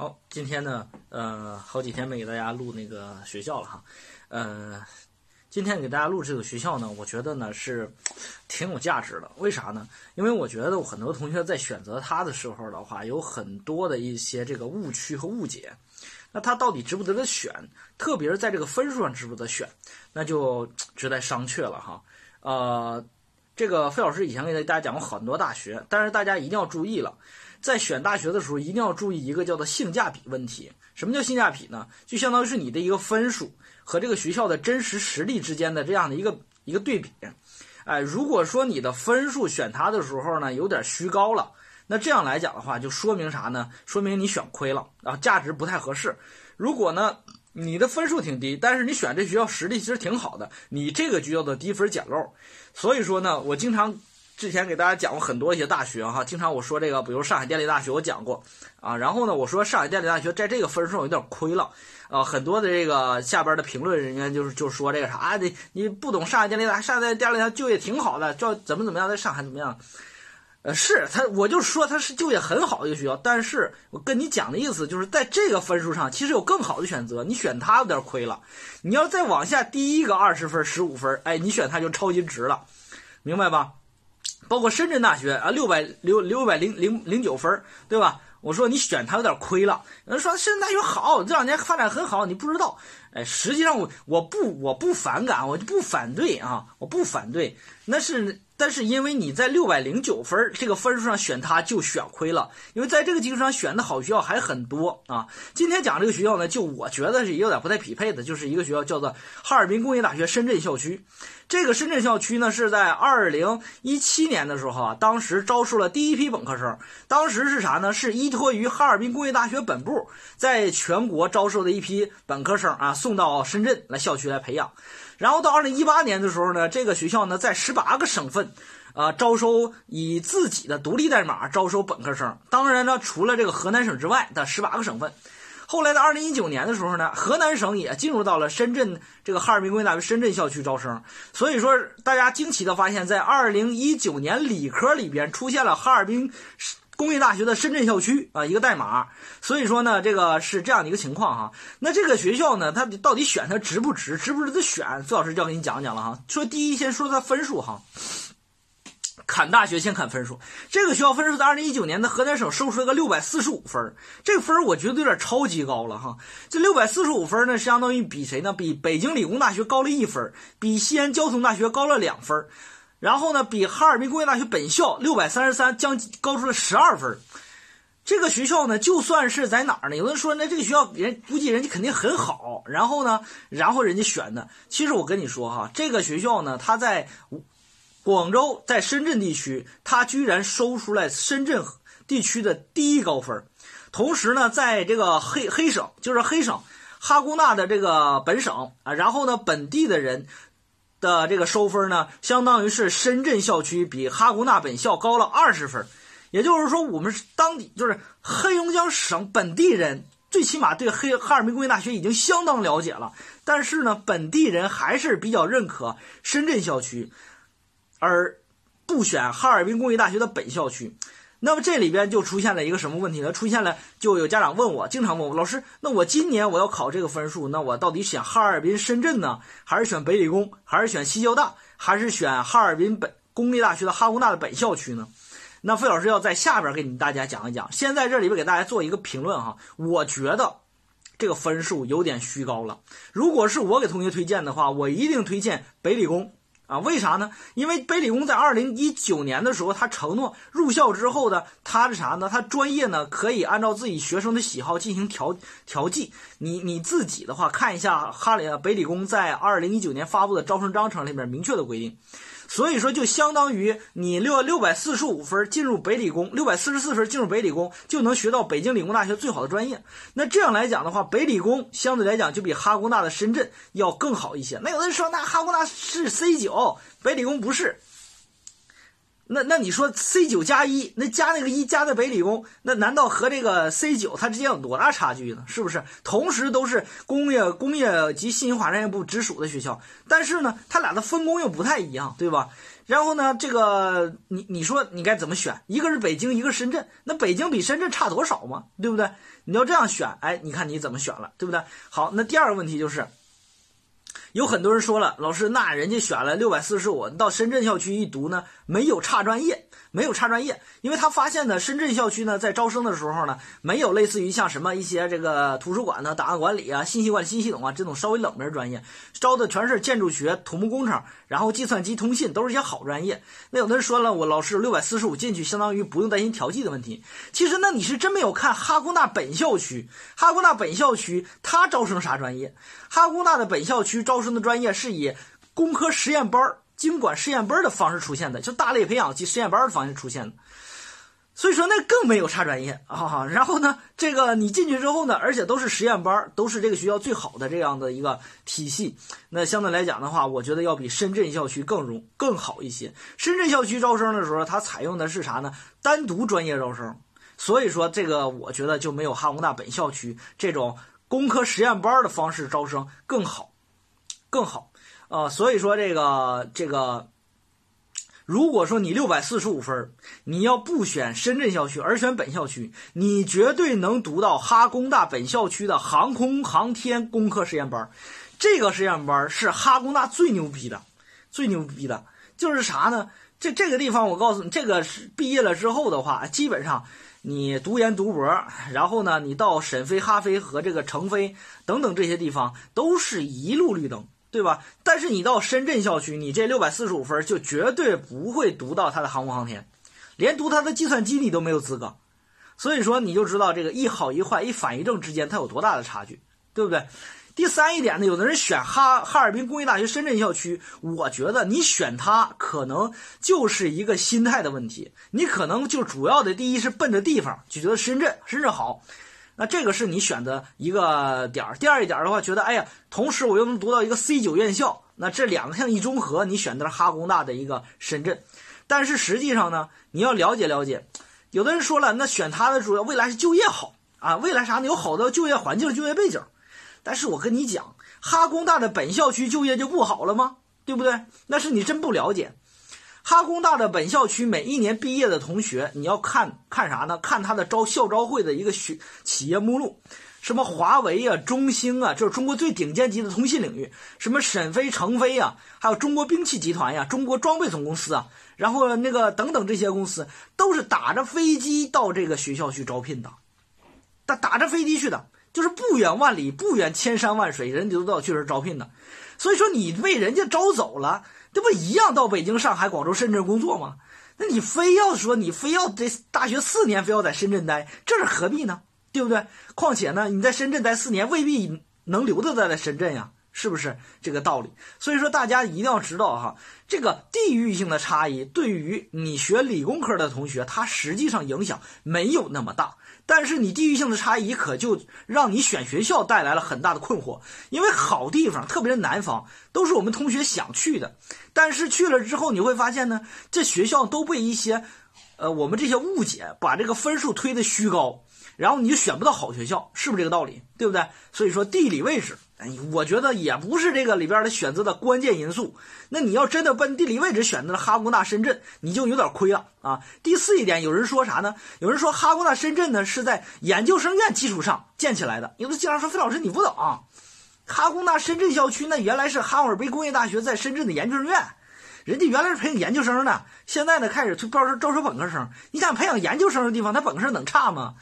好，今天呢，呃，好几天没给大家录那个学校了哈，呃，今天给大家录这个学校呢，我觉得呢是挺有价值的。为啥呢？因为我觉得我很多同学在选择它的时候的话，有很多的一些这个误区和误解。那它到底值不值得选？特别是在这个分数上值不值得选，那就值得商榷了哈。呃，这个费老师以前给大家讲过很多大学，但是大家一定要注意了。在选大学的时候，一定要注意一个叫做性价比问题。什么叫性价比呢？就相当于是你的一个分数和这个学校的真实实力之间的这样的一个一个对比。哎，如果说你的分数选它的时候呢，有点虚高了，那这样来讲的话，就说明啥呢？说明你选亏了啊，价值不太合适。如果呢，你的分数挺低，但是你选这学校实力其实挺好的，你这个就叫做低分捡漏。所以说呢，我经常。之前给大家讲过很多一些大学哈，经常我说这个，比如上海电力大学我讲过啊，然后呢，我说上海电力大学在这个分数上有点亏了啊，很多的这个下边的评论人员就是就说这个啥啊，你你不懂上海电力大，上海电力大就业挺好的，叫怎么怎么样，在上海怎么样？呃，是他，我就说他是就业很好的一个学校，但是我跟你讲的意思就是在这个分数上，其实有更好的选择，你选它有点亏了，你要再往下低一个二十分、十五分，哎，你选它就超级值了，明白吧？包括深圳大学啊，六百六六百零零零九分，对吧？我说你选他有点亏了。有人说深圳大学好，这两年发展很好，你不知道。哎，实际上我我不我不反感，我就不反对啊，我不反对。那是但是因为你在六百零九分这个分数上选它就选亏了，因为在这个基础上选的好学校还很多啊。今天讲这个学校呢，就我觉得是有点不太匹配的，就是一个学校叫做哈尔滨工业大学深圳校区。这个深圳校区呢，是在二零一七年的时候啊，当时招收了第一批本科生。当时是啥呢？是依托于哈尔滨工业大学本部在全国招收的一批本科生啊，送到深圳来校区来培养。然后到二零一八年的时候呢，这个学校呢，在十八个省份啊，招收以自己的独立代码招收本科生。当然呢，除了这个河南省之外的十八个省份。后来在二零一九年的时候呢，河南省也进入到了深圳这个哈尔滨工业大学深圳校区招生。所以说，大家惊奇的发现，在二零一九年理科里边出现了哈尔滨工业大学的深圳校区啊一个代码。所以说呢，这个是这样的一个情况哈。那这个学校呢，它到底选它值不值，值不值得选？费老师就要给你讲讲了哈。说第一，先说它分数哈。砍大学先砍分数，这个学校分数在二零一九年的河南省收出了个六百四十五分，这个分我觉得有点超级高了哈。这六百四十五分呢，相当于比谁呢？比北京理工大学高了一分，比西安交通大学高了两分，然后呢，比哈尔滨工业大学本校六百三十三将高出了十二分。这个学校呢，就算是在哪儿呢？有人说，那这个学校人估计人家肯定很好，然后呢，然后人家选的。其实我跟你说哈，这个学校呢，它在。广州在深圳地区，他居然收出来深圳地区的第一高分。同时呢，在这个黑黑省，就是黑省哈工大的这个本省啊，然后呢，本地的人的这个收分呢，相当于是深圳校区比哈工大本校高了二十分。也就是说，我们是当地，就是黑龙江省本地人，最起码对黑哈尔滨工业大学已经相当了解了。但是呢，本地人还是比较认可深圳校区。而不选哈尔滨工业大学的本校区，那么这里边就出现了一个什么问题呢？出现了就有家长问我，经常问我老师，那我今年我要考这个分数，那我到底选哈尔滨深圳呢，还是选北理工，还是选西交大，还是选哈尔滨本工业大学的哈工大的本校区呢？那费老师要在下边给你们大家讲一讲。先在这里边给大家做一个评论哈，我觉得这个分数有点虚高了。如果是我给同学推荐的话，我一定推荐北理工。啊，为啥呢？因为北理工在二零一九年的时候，他承诺入校之后的他是啥呢？他专业呢可以按照自己学生的喜好进行调调剂。你你自己的话，看一下哈里北理工在二零一九年发布的招生章程里面明确的规定。所以说，就相当于你六六百四十五分进入北理工，六百四十四分进入北理工，就能学到北京理工大学最好的专业。那这样来讲的话，北理工相对来讲就比哈工大的深圳要更好一些。那有的人说，那哈工大是 C 九，北理工不是。那那你说 C 九加一，那加那个一加在北理工，那难道和这个 C 九它之间有多大差距呢？是不是？同时都是工业工业及信息化专业部直属的学校，但是呢，它俩的分工又不太一样，对吧？然后呢，这个你你说你该怎么选？一个是北京，一个深圳，那北京比深圳差多少嘛？对不对？你要这样选，哎，你看你怎么选了，对不对？好，那第二个问题就是。有很多人说了，老师，那人家选了六百四十五，到深圳校区一读呢，没有差专业。没有差专业，因为他发现呢，深圳校区呢在招生的时候呢，没有类似于像什么一些这个图书馆呢、档案管理啊、信息管理、信息系统啊这种稍微冷门专业，招的全是建筑学、土木工程，然后计算机通信都是一些好专业。那有的人说了，我老师六百四十五进去，相当于不用担心调剂的问题。其实那你是真没有看哈工大本校区，哈工大本校区它招生啥专业？哈工大的本校区招招生的专业是以工科实验班。经管实验班的方式出现的，就大类培养及实验班的方式出现的，所以说那更没有差专业啊。然后呢，这个你进去之后呢，而且都是实验班，都是这个学校最好的这样的一个体系。那相对来讲的话，我觉得要比深圳校区更容更好一些。深圳校区招生的时候，它采用的是啥呢？单独专业招生，所以说这个我觉得就没有哈工大本校区这种工科实验班的方式招生更好，更好。啊，所以说这个这个，如果说你六百四十五分，你要不选深圳校区而选本校区，你绝对能读到哈工大本校区的航空航天工科实验班。这个实验班是哈工大最牛逼的，最牛逼的就是啥呢？这这个地方我告诉你，这个是毕业了之后的话，基本上你读研读博，然后呢，你到沈飞、哈飞和这个成飞等等这些地方，都是一路绿灯。对吧？但是你到深圳校区，你这六百四十五分就绝对不会读到它的航空航天，连读它的计算机你都没有资格。所以说你就知道这个一好一坏、一反一正之间它有多大的差距，对不对？第三一点呢，有的人选哈哈尔滨工业大学深圳校区，我觉得你选它可能就是一个心态的问题，你可能就主要的第一是奔着地方就觉得深圳深圳好。那这个是你选的一个点儿。第二一点的话，觉得哎呀，同时我又能读到一个 C 九院校，那这两个项一综合，你选择了哈工大的一个深圳。但是实际上呢，你要了解了解，有的人说了，那选它的主要未来是就业好啊，未来啥呢？有好的就业环境、就业背景。但是我跟你讲，哈工大的本校区就业就不好了吗？对不对？那是你真不了解。哈工大的本校区每一年毕业的同学，你要看看啥呢？看他的招校招会的一个学企业目录，什么华为啊、中兴啊，就是中国最顶尖级的通信领域，什么沈飞、成飞啊，还有中国兵器集团呀、中国装备总公司啊，然后那个等等这些公司，都是打着飞机到这个学校去招聘的，打打着飞机去的，就是不远万里、不远千山万水，人家都到去这招聘的，所以说你被人家招走了。这不一样，到北京、上海、广州、深圳工作吗？那你非要说你非要这大学四年非要在深圳待，这是何必呢？对不对？况且呢，你在深圳待四年未必能留得在在深圳呀，是不是这个道理？所以说大家一定要知道哈，这个地域性的差异对于你学理工科的同学，他实际上影响没有那么大。但是你地域性的差异可就让你选学校带来了很大的困惑，因为好地方，特别是南方，都是我们同学想去的，但是去了之后你会发现呢，这学校都被一些，呃，我们这些误解把这个分数推的虚高，然后你就选不到好学校，是不是这个道理？对不对？所以说地理位置。哎，我觉得也不是这个里边的选择的关键因素。那你要真的奔地理位置选择了哈工大深圳，你就有点亏了啊。第四一点，有人说啥呢？有人说哈工大深圳呢是在研究生院基础上建起来的。有的家长说：“费老师你不懂，哈工大深圳校区那原来是哈尔滨工业大学在深圳的研究生院，人家原来是培养研究生的，现在呢开始招招招收本科生。你想培养研究生的地方，他本科生能差吗？